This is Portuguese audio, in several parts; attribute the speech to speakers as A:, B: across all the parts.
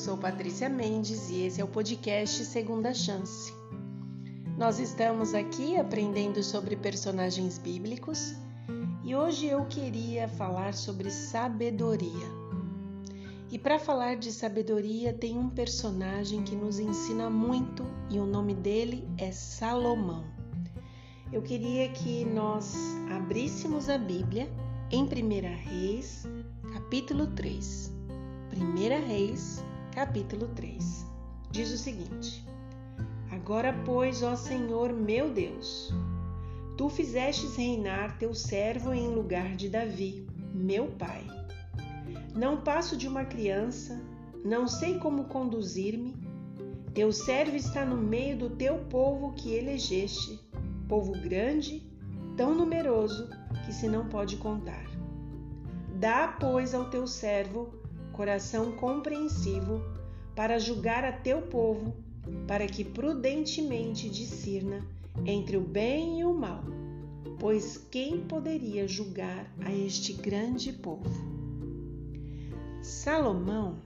A: sou Patrícia Mendes e esse é o podcast Segunda Chance. Nós estamos aqui aprendendo sobre personagens bíblicos e hoje eu queria falar sobre sabedoria. E para falar de sabedoria, tem um personagem que nos ensina muito e o nome dele é Salomão. Eu queria que nós abríssemos a Bíblia em 1 Reis, capítulo 3. 1 Reis, capítulo 3. Diz o seguinte: Agora, pois, ó Senhor meu Deus, tu fizestes reinar teu servo em lugar de Davi, meu pai. Não passo de uma criança, não sei como conduzir-me. Teu servo está no meio do teu povo que elegeste, povo grande, tão numeroso que se não pode contar. Dá, pois, ao teu servo coração compreensivo para julgar a teu povo, para que prudentemente discirna entre o bem e o mal, pois quem poderia julgar a este grande povo? Salomão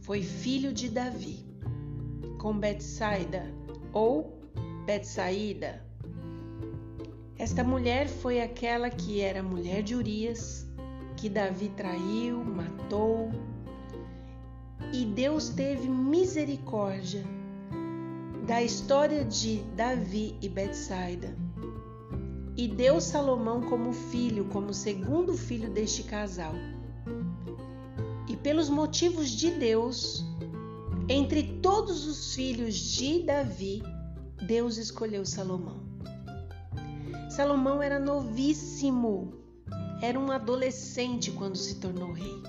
A: foi filho de Davi, com Betsaida ou Betsaída. Esta mulher foi aquela que era mulher de Urias, que Davi traiu, matou. E Deus teve misericórdia da história de Davi e Betsaida. E deu Salomão como filho, como segundo filho deste casal. E pelos motivos de Deus, entre todos os filhos de Davi, Deus escolheu Salomão. Salomão era novíssimo, era um adolescente quando se tornou rei.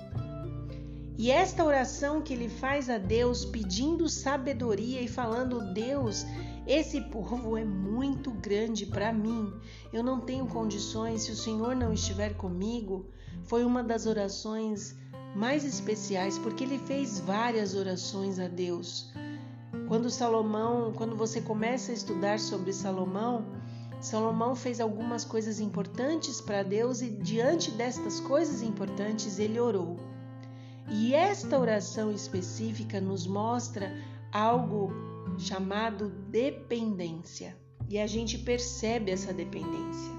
A: E esta oração que ele faz a Deus pedindo sabedoria e falando: Deus, esse povo é muito grande para mim. Eu não tenho condições se o Senhor não estiver comigo. Foi uma das orações mais especiais porque ele fez várias orações a Deus. Quando Salomão, quando você começa a estudar sobre Salomão, Salomão fez algumas coisas importantes para Deus e diante destas coisas importantes ele orou. E esta oração específica nos mostra algo chamado dependência. E a gente percebe essa dependência.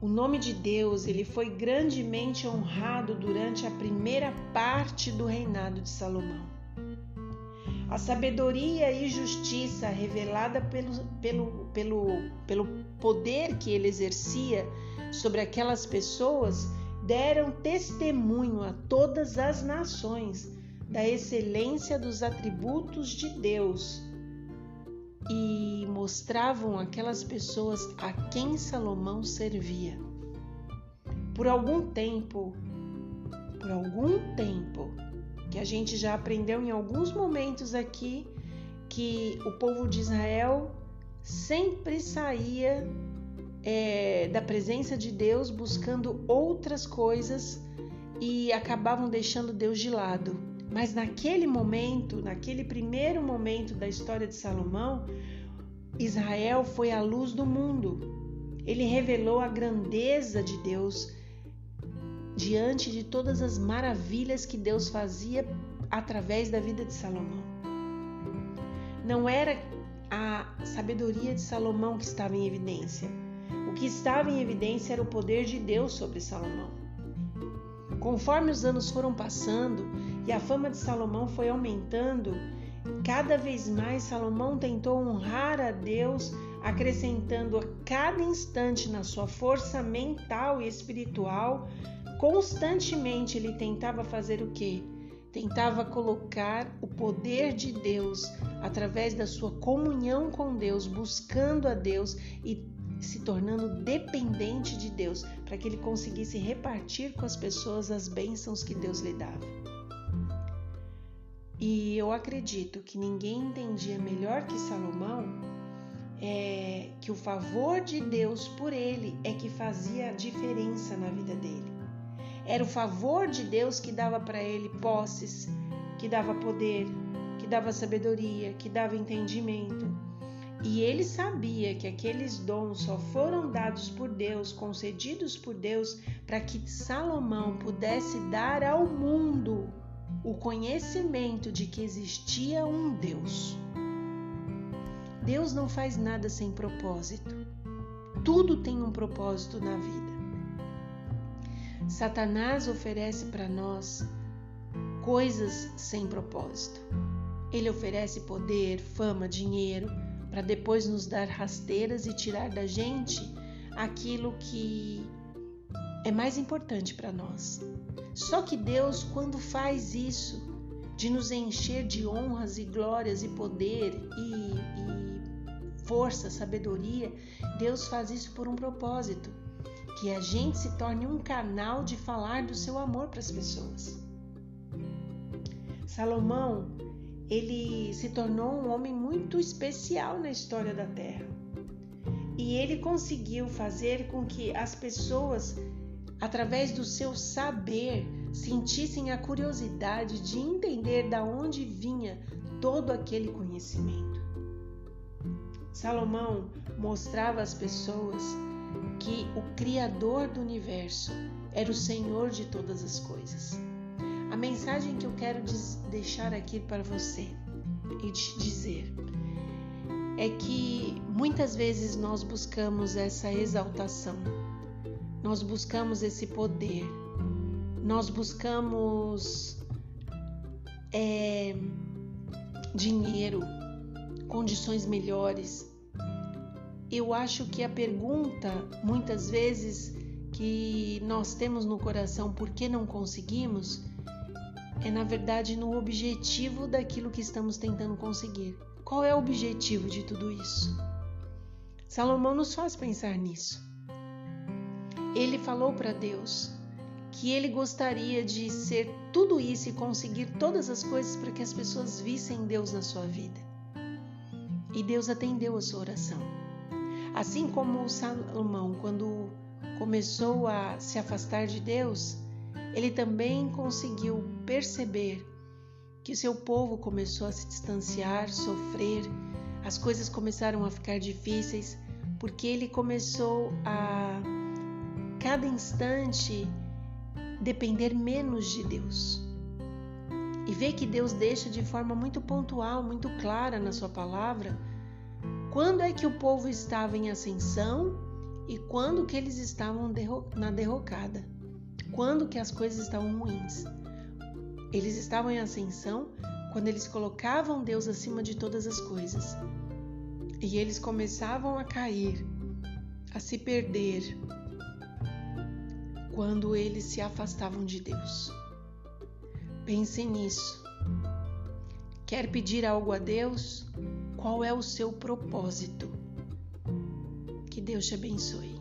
A: O nome de Deus, ele foi grandemente honrado durante a primeira parte do reinado de Salomão. A sabedoria e justiça revelada pelo, pelo, pelo, pelo poder que ele exercia sobre aquelas pessoas deram testemunho a todas as nações da excelência dos atributos de Deus e mostravam aquelas pessoas a quem Salomão servia. Por algum tempo, por algum tempo, que a gente já aprendeu em alguns momentos aqui que o povo de Israel sempre saía é, da presença de Deus buscando outras coisas e acabavam deixando Deus de lado. Mas naquele momento, naquele primeiro momento da história de Salomão, Israel foi a luz do mundo. Ele revelou a grandeza de Deus diante de todas as maravilhas que Deus fazia através da vida de Salomão. Não era a sabedoria de Salomão que estava em evidência. O que estava em evidência era o poder de Deus sobre Salomão. Conforme os anos foram passando e a fama de Salomão foi aumentando, cada vez mais Salomão tentou honrar a Deus, acrescentando a cada instante na sua força mental e espiritual Constantemente ele tentava fazer o quê? Tentava colocar o poder de Deus através da sua comunhão com Deus, buscando a Deus e se tornando dependente de Deus, para que ele conseguisse repartir com as pessoas as bênçãos que Deus lhe dava. E eu acredito que ninguém entendia melhor que Salomão é, que o favor de Deus por ele é que fazia a diferença na vida dele. Era o favor de Deus que dava para ele posses, que dava poder, que dava sabedoria, que dava entendimento. E ele sabia que aqueles dons só foram dados por Deus, concedidos por Deus, para que Salomão pudesse dar ao mundo o conhecimento de que existia um Deus. Deus não faz nada sem propósito. Tudo tem um propósito na vida. Satanás oferece para nós coisas sem propósito. Ele oferece poder, fama, dinheiro, para depois nos dar rasteiras e tirar da gente aquilo que é mais importante para nós. Só que Deus, quando faz isso, de nos encher de honras e glórias e poder e, e força, sabedoria, Deus faz isso por um propósito, que a gente se torne um canal de falar do seu amor para as pessoas. Salomão, ele se tornou um homem muito especial na história da Terra. E ele conseguiu fazer com que as pessoas, através do seu saber, sentissem a curiosidade de entender da onde vinha todo aquele conhecimento. Salomão mostrava às pessoas que o Criador do universo era o Senhor de todas as coisas. A mensagem que eu quero deixar aqui para você e te dizer é que muitas vezes nós buscamos essa exaltação, nós buscamos esse poder, nós buscamos é, dinheiro, condições melhores. Eu acho que a pergunta, muitas vezes, que nós temos no coração, por que não conseguimos, é na verdade no objetivo daquilo que estamos tentando conseguir. Qual é o objetivo de tudo isso? Salomão nos faz pensar nisso. Ele falou para Deus que ele gostaria de ser tudo isso e conseguir todas as coisas para que as pessoas vissem Deus na sua vida. E Deus atendeu a sua oração. Assim como Salomão, quando começou a se afastar de Deus, ele também conseguiu perceber que seu povo começou a se distanciar, sofrer, as coisas começaram a ficar difíceis, porque ele começou a cada instante depender menos de Deus. E ver que Deus deixa de forma muito pontual, muito clara na sua palavra, quando é que o povo estava em ascensão e quando que eles estavam na derrocada quando que as coisas estavam ruins. Eles estavam em ascensão quando eles colocavam Deus acima de todas as coisas. E eles começavam a cair, a se perder, quando eles se afastavam de Deus. Pense nisso. Quer pedir algo a Deus? qual é o seu propósito. Que Deus te abençoe.